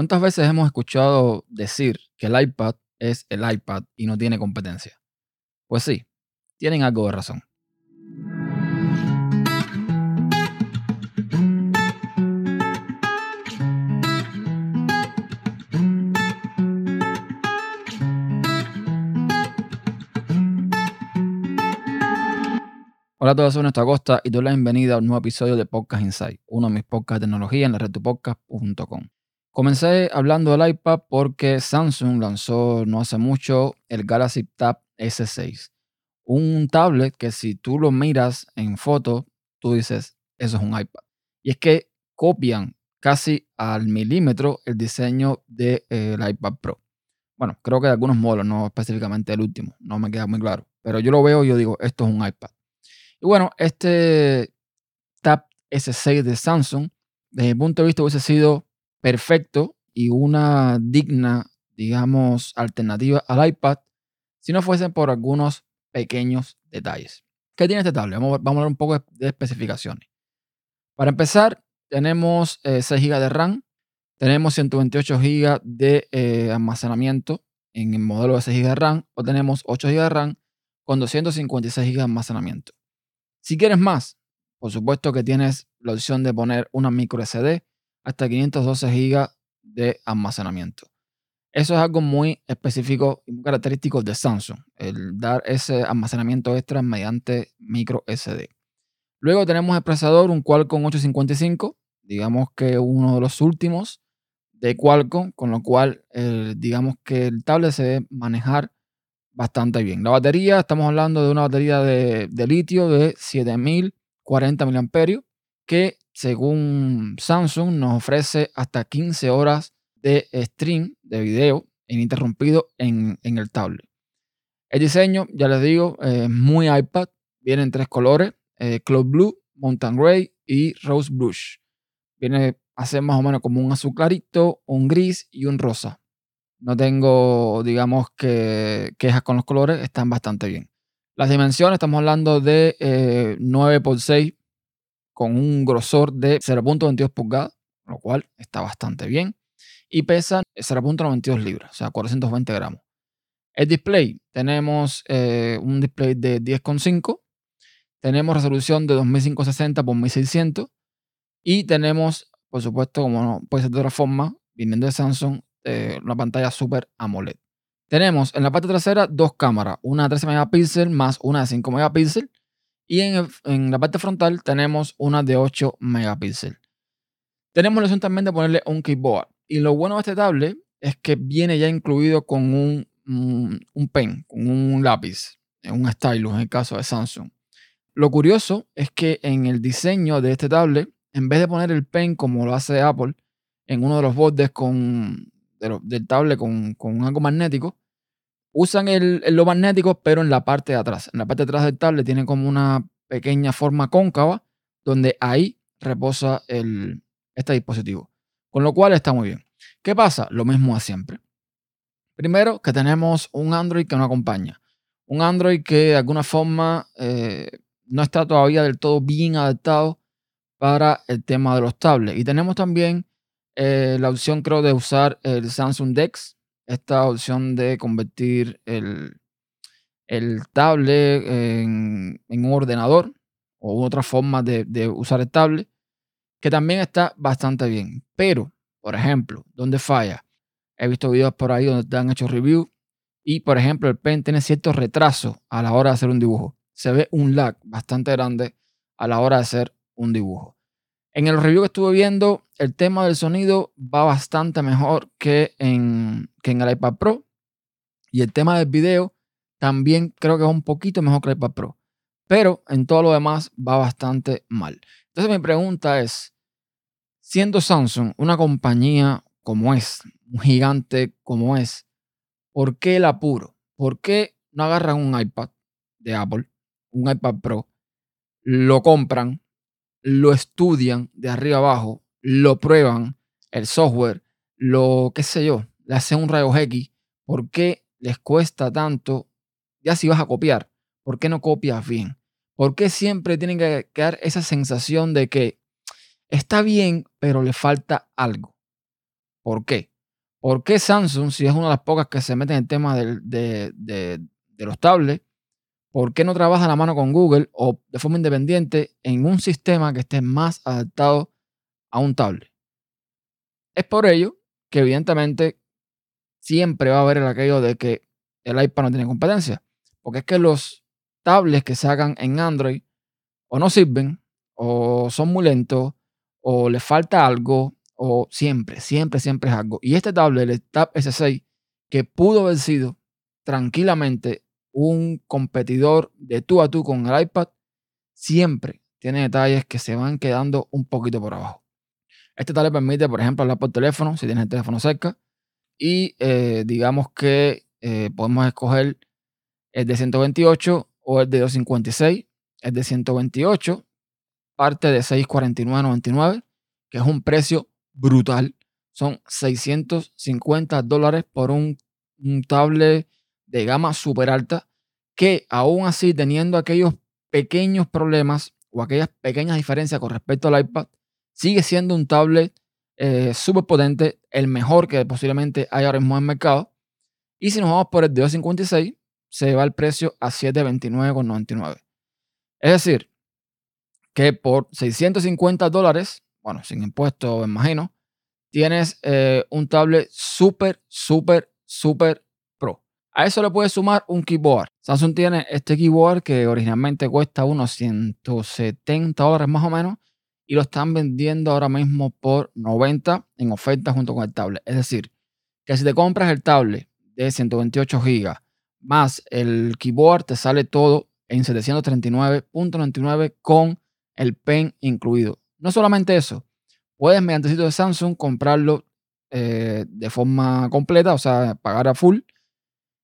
¿Cuántas veces hemos escuchado decir que el iPad es el iPad y no tiene competencia? Pues sí, tienen algo de razón. Hola a todos, soy Néstor Acosta y doy la bienvenida a un nuevo episodio de Podcast Insight, uno de mis podcasts de tecnología en la red. Comencé hablando del iPad porque Samsung lanzó no hace mucho el Galaxy Tab S6, un tablet que si tú lo miras en foto, tú dices, eso es un iPad. Y es que copian casi al milímetro el diseño del iPad Pro. Bueno, creo que de algunos modelos, no específicamente el último, no me queda muy claro. Pero yo lo veo y yo digo, esto es un iPad. Y bueno, este Tab S6 de Samsung, desde mi punto de vista, hubiese sido perfecto y una digna, digamos, alternativa al iPad si no fuesen por algunos pequeños detalles. ¿Qué tiene este tablet? Vamos, a hablar un poco de, especificaciones. Para empezar, tenemos 6 eh, GB de RAM, tenemos 128 GB de eh, almacenamiento en el modelo de 6 GB de RAM, o tenemos 8 GB de RAM con 256 GB de almacenamiento. Si quieres más, por supuesto que tienes la opción de poner una micro SD hasta 512 GB de almacenamiento. Eso es algo muy específico y muy característico de Samsung, el dar ese almacenamiento extra mediante micro SD. Luego tenemos el procesador, un Qualcomm 855, digamos que uno de los últimos de Qualcomm, con lo cual digamos que el tablet se debe manejar bastante bien. La batería, estamos hablando de una batería de, litio de 7040 mAh que según Samsung nos ofrece hasta 15 horas de stream de video ininterrumpido en, el tablet. El diseño, ya les digo, es muy iPad. Viene en tres colores, eh, Cloud Blue, Mountain Gray y Rose Blush. Viene a ser más o menos como un azul clarito, un gris y un rosa. No tengo, digamos, que quejas con los colores, están bastante bien. Las dimensiones, estamos hablando de 9 x 6 con un grosor de 0.22 pulgadas, lo cual está bastante bien. Y pesa 0.92 libras, o sea, 420 gramos. El display, tenemos eh, un display de 10,5, tenemos resolución de 2560 x 1600 y tenemos, por supuesto, como no puede ser de otra forma, viniendo de Samsung, eh, una pantalla Super AMOLED. Tenemos en la parte trasera dos cámaras, una de 13 megapíxeles más una de 5 megapíxeles. Y en, la parte frontal tenemos una de 8 megapíxeles. Tenemos la opción también de ponerle un keyboard. Y lo bueno de este tablet es que viene ya incluido con un, un, pen, con un lápiz, un stylus en el caso de Samsung. Lo curioso es que en el diseño de este tablet, en vez de poner el pen como lo hace Apple, en uno de los bordes con del tablet con, con algo magnético, usan el, lo magnético, pero en la parte de atrás. En la parte de atrás del tablet tiene como una pequeña forma cóncava, donde ahí reposa el, este dispositivo. Con lo cual está muy bien. ¿Qué pasa? Lo mismo de siempre. Primero, que tenemos un Android que nos acompaña. Un Android que de alguna forma eh, no está todavía del todo bien adaptado para el tema de los tablets. Y tenemos también eh, la opción creo de usar el Samsung Dex, esta opción de convertir el, el tablet en, un ordenador o otra forma de, de, usar el tablet, que también está bastante bien. Pero, por ejemplo, ¿dónde falla? He visto videos por ahí donde te han hecho review y, por ejemplo, el pen tiene cierto retraso a la hora de hacer un dibujo. Se ve un lag bastante grande a la hora de hacer un dibujo. En el review que estuve viendo, el tema del sonido va bastante mejor que en, en el iPad Pro. Y el tema del video también creo que es un poquito mejor que el iPad Pro. Pero en todo lo demás va bastante mal. Entonces mi pregunta es, siendo Samsung una compañía como es, un gigante como es, ¿por qué el apuro? ¿Por qué no agarran un iPad de Apple, un iPad Pro, lo compran, lo estudian de arriba abajo, lo prueban, el software, lo qué sé yo, le hacen un rayo X, ¿por qué les cuesta tanto? Ya si vas a copiar, ¿por qué no copias bien? ¿Por qué siempre tienen que quedar esa sensación de que está bien, pero le falta algo? ¿Por qué? ¿Por qué Samsung, si es una de las pocas que se mete en el tema de, de los tablets, ¿por qué no trabaja la mano con Google o de forma independiente en un sistema que esté más adaptado a un tablet? Es por ello que evidentemente siempre va a haber el aquello de que el iPad no tiene competencia. Porque es que los tablets que sacan en Android o no sirven, o son muy lentos, o les falta algo, o siempre, siempre, siempre es algo. Y este tablet, el Tab S6, que pudo haber sido tranquilamente un competidor de tú a tú con el iPad, siempre tiene detalles que se van quedando un poquito por abajo. Este tablet permite, por ejemplo, hablar por teléfono, si tienes el teléfono cerca, y eh, digamos que eh, podemos escoger el de 128 o el de 256. El de 128 parte de 649.99, que es un precio brutal. Son 650 dólares por un, un tablet de gama súper alta que aún así teniendo aquellos pequeños problemas o aquellas pequeñas diferencias con respecto al iPad, sigue siendo un tablet eh, súper potente, el mejor que posiblemente hay ahora mismo en el mercado. Y si nos vamos por el de 256, se va el precio a 729,99. Es decir, que por 650 dólares, bueno, sin impuestos, imagino, tienes eh, un tablet súper, súper, súper. A eso le puedes sumar un keyboard. Samsung tiene este keyboard que originalmente cuesta unos 170 dólares más o menos y lo están vendiendo ahora mismo por 90 en oferta junto con el tablet. Es decir, que si te compras el tablet de 128 GB más el keyboard, te sale todo en 739.99 con el pen incluido. No solamente eso, puedes mediante el sitio de Samsung comprarlo eh, de forma completa, o sea, pagar a full,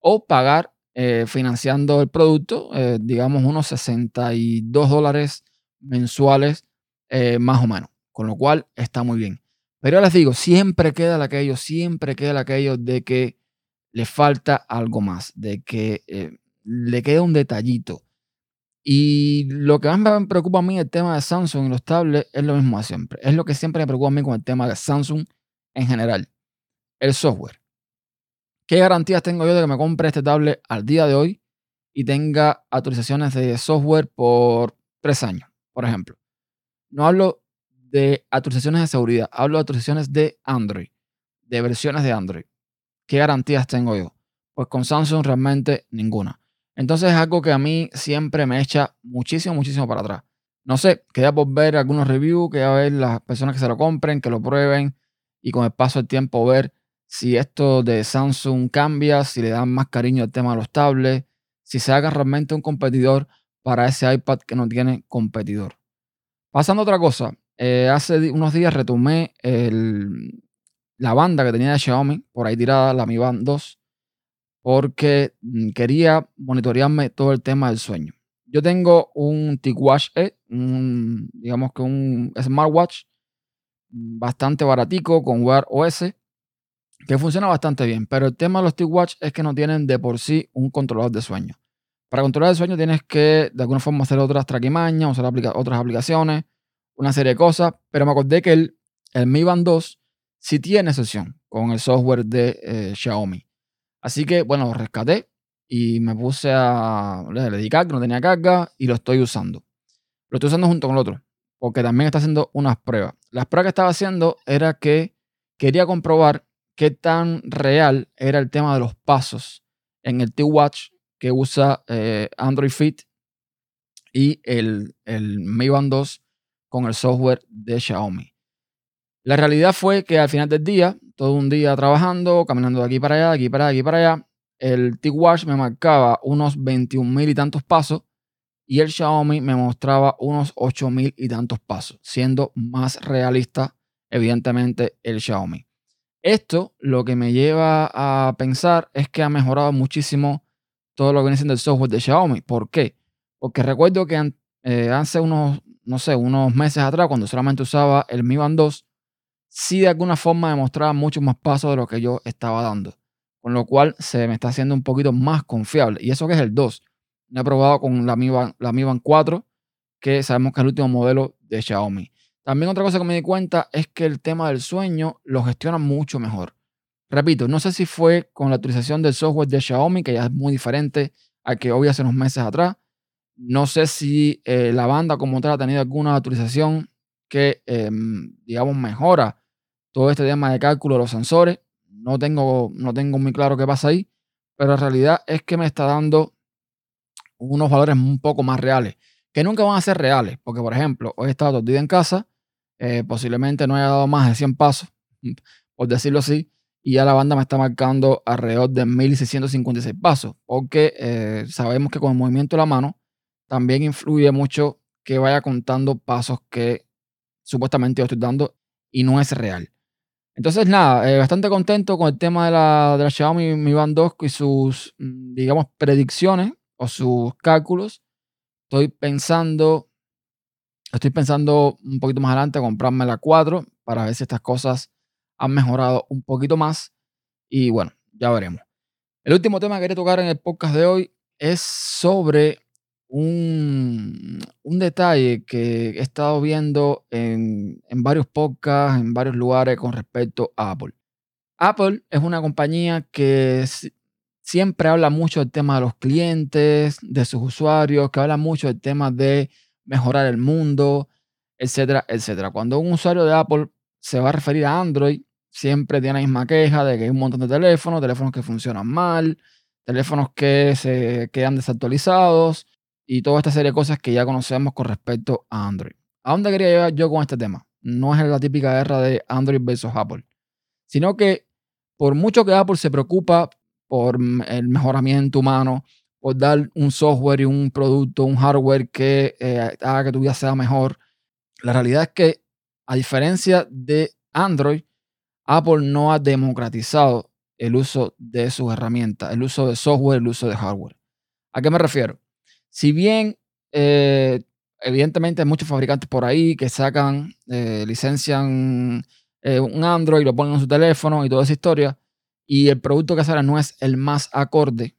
o pagar eh, financiando el producto, eh, digamos unos 62 dólares mensuales eh, más o menos. Con lo cual está muy bien. Pero ya les digo, siempre queda aquello, siempre queda aquello de que le falta algo más, de que le queda un detallito. Y lo que más me preocupa a mí el tema de Samsung y los tablets es lo mismo de siempre. Es lo que siempre me preocupa a mí con el tema de Samsung en general. El software. ¿Qué garantías tengo yo de que me compre este tablet al día de hoy y tenga actualizaciones de software por tres años, por ejemplo? No hablo de actualizaciones de seguridad, hablo de actualizaciones de Android, de versiones de Android. ¿Qué garantías tengo yo? Pues con Samsung realmente ninguna. Entonces es algo que a mí siempre me echa muchísimo, muchísimo para atrás. No sé, queda por ver algunos reviews, queda ver las personas que se lo compren, que lo prueben y con el paso del tiempo ver si esto de Samsung cambia, si le dan más cariño al tema de los tablets, si se haga realmente un competidor para ese iPad que no tiene competidor. Pasando otra cosa, eh, hace unos días retomé la banda que tenía de Xiaomi, por ahí tirada, la Mi Band 2, porque mm, quería monitorearme todo el tema del sueño. Yo tengo un TicWatch E, digamos que un smartwatch bastante baratico con Wear OS, que funciona bastante bien, pero el tema de los TicWatch es que no tienen de por sí un controlador de sueño. Para controlar el sueño tienes que de alguna forma hacer otras traquimañas, usar otras aplicaciones, una serie de cosas, pero me acordé que el, el Mi Band 2 sí tiene sesión con el software de eh, Xiaomi. Así que, bueno, lo rescaté y me puse a. Le, di carga, no tenía carga y lo estoy usando. Lo estoy usando junto con el otro, porque también está haciendo unas pruebas. Las pruebas que estaba haciendo era que quería comprobar qué tan real era el tema de los pasos en el T-Watch que usa eh, Android Fit y el, el Mi Band 2 con el software de Xiaomi. La realidad fue que al final del día, todo un día trabajando, caminando de aquí para allá, de aquí para allá, de aquí para allá, el T-Watch me marcaba unos 21 mil y tantos pasos y el Xiaomi me mostraba unos 8 mil y tantos pasos, siendo más realista, evidentemente, el Xiaomi. Esto lo que me lleva a pensar es que ha mejorado muchísimo todo lo que viene el software de Xiaomi. ¿Por qué? Porque recuerdo que eh, hace unos, no sé, unos meses atrás, cuando solamente usaba el Mi Band 2, sí de alguna forma me mostraba muchos más pasos de lo que yo estaba dando. Con lo cual se me está haciendo un poquito más confiable. Y eso que es el 2. No he probado con la Mi Band, la Mi Band 4, que sabemos que es el último modelo de Xiaomi. También otra cosa que me di cuenta es que el tema del sueño lo gestiona mucho mejor. Repito, no sé si fue con la actualización del software de Xiaomi, que ya es muy diferente al que hoy hace unos meses atrás. No sé si eh, la banda como tal ha tenido alguna actualización que, em, digamos, mejora todo este tema de cálculo de los sensores. No tengo, no tengo muy claro qué pasa ahí, pero en realidad es que me está dando unos valores un poco más reales, que nunca van a ser reales, porque por ejemplo, hoy he estado todo en casa, eh, posiblemente no haya dado más de 100 pasos, por decirlo así, y ya la banda me está marcando alrededor de 1656 pasos, porque eh, sabemos que con el movimiento de la mano también influye mucho que vaya contando pasos que supuestamente yo estoy dando y no es real. Entonces, nada, eh, bastante contento con el tema de la, de la Xiaomi Mi Band 2 y sus, mm, digamos, predicciones o sus cálculos. Estoy pensando, estoy pensando un poquito más adelante comprarme la 4 para ver si estas cosas han mejorado un poquito más. Y bueno, ya veremos. El último tema que quería tocar en el podcast de hoy es sobre un, un detalle que he estado viendo en, en varios podcasts, en varios lugares con respecto a Apple. Apple es una compañía que siempre habla mucho del tema de los clientes, de sus usuarios, que habla mucho del tema de mejorar el mundo, etcétera, etcétera. Cuando un usuario de Apple se va a referir a Android, siempre tiene la misma queja de que hay un montón de teléfonos, teléfonos que funcionan mal, teléfonos que se quedan desactualizados y toda esta serie de cosas que ya conocemos con respecto a Android. ¿A dónde quería llegar yo con este tema? No es la típica guerra de Android versus Apple, sino que por mucho que Apple se preocupa por el mejoramiento humano, por dar un software y un producto, un hardware que eh, haga que tu vida sea mejor, la realidad es que a diferencia de Android, Apple no ha democratizado el uso de sus herramientas, el uso de software, el uso de hardware. ¿A qué me refiero? Si bien, eh, evidentemente, hay muchos fabricantes por ahí que sacan, eh, licencian un Android, lo ponen en su teléfono y toda esa historia, y el producto que sale no es el más acorde,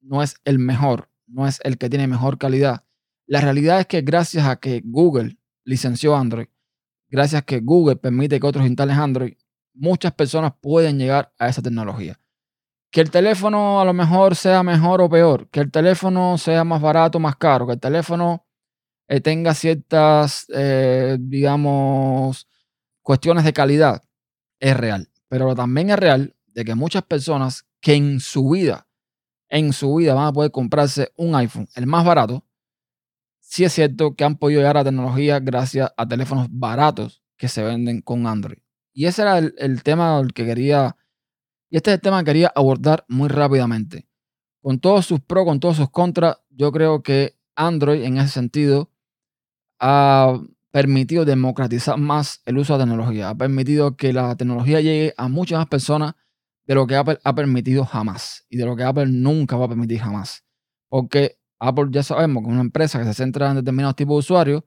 no es el mejor, no es el que tiene mejor calidad. La realidad es que gracias a que Google licenció Android, gracias a que Google permite que otros instalen Android, muchas personas pueden llegar a esa tecnología. Que el teléfono a lo mejor sea mejor o peor, que el teléfono sea más barato o más caro, que el teléfono eh, tenga ciertas, eh, digamos, cuestiones de calidad, es real. Pero también es real de que muchas personas que en su vida, en su vida van a poder comprarse un iPhone, el más barato, sí es cierto que han podido llegar a tecnología gracias a teléfonos baratos que se venden con Android. Y ese era el, tema que quería, y este es el tema que quería abordar muy rápidamente. Con todos sus pros, con todos sus contras, yo creo que Android en ese sentido ha permitido democratizar más el uso de la tecnología, ha permitido que la tecnología llegue a muchas más personas de lo que Apple ha permitido jamás y de lo que Apple nunca va a permitir jamás. Porque Apple ya sabemos que es una empresa que se centra en determinados tipos de usuarios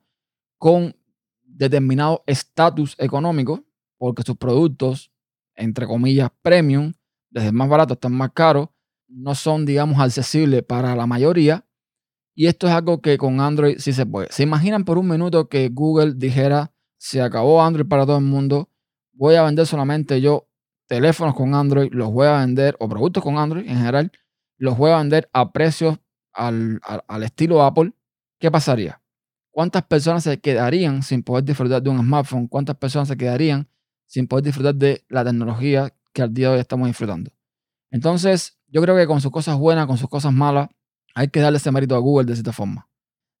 con determinado estatus económico porque sus productos, entre comillas, premium, desde el más barato hasta el más caro, no son, digamos, accesibles para la mayoría. Y esto es algo que con Android sí se puede. ¿Se imaginan por un minuto que Google dijera, se acabó Android para todo el mundo, voy a vender solamente yo teléfonos con Android, los voy a vender, o productos con Android en general, los voy a vender a precios al, al estilo Apple? ¿Qué pasaría? ¿Cuántas personas se quedarían sin poder disfrutar de un smartphone? ¿Cuántas personas se quedarían sin poder disfrutar de la tecnología que al día de hoy estamos disfrutando. Entonces, yo creo que con sus cosas buenas, con sus cosas malas, hay que darle ese mérito a Google de cierta forma.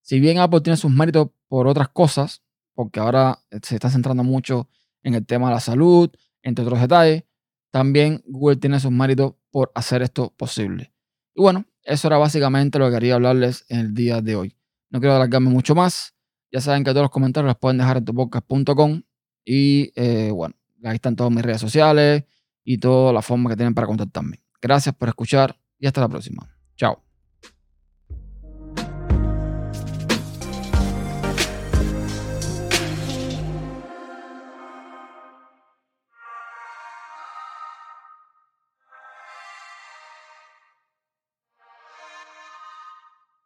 Si bien Apple tiene sus méritos por otras cosas, porque ahora se está centrando mucho en el tema de la salud, entre otros detalles, también Google tiene sus méritos por hacer esto posible. Y bueno, eso era básicamente lo que quería hablarles en el día de hoy. No quiero alargarme mucho más. Ya saben que todos los comentarios los pueden dejar en tupodcast.com. Y eh, bueno, Ahí están todas mis redes sociales y toda la forma que tienen para contactarme. Gracias por escuchar y hasta la próxima. Chao.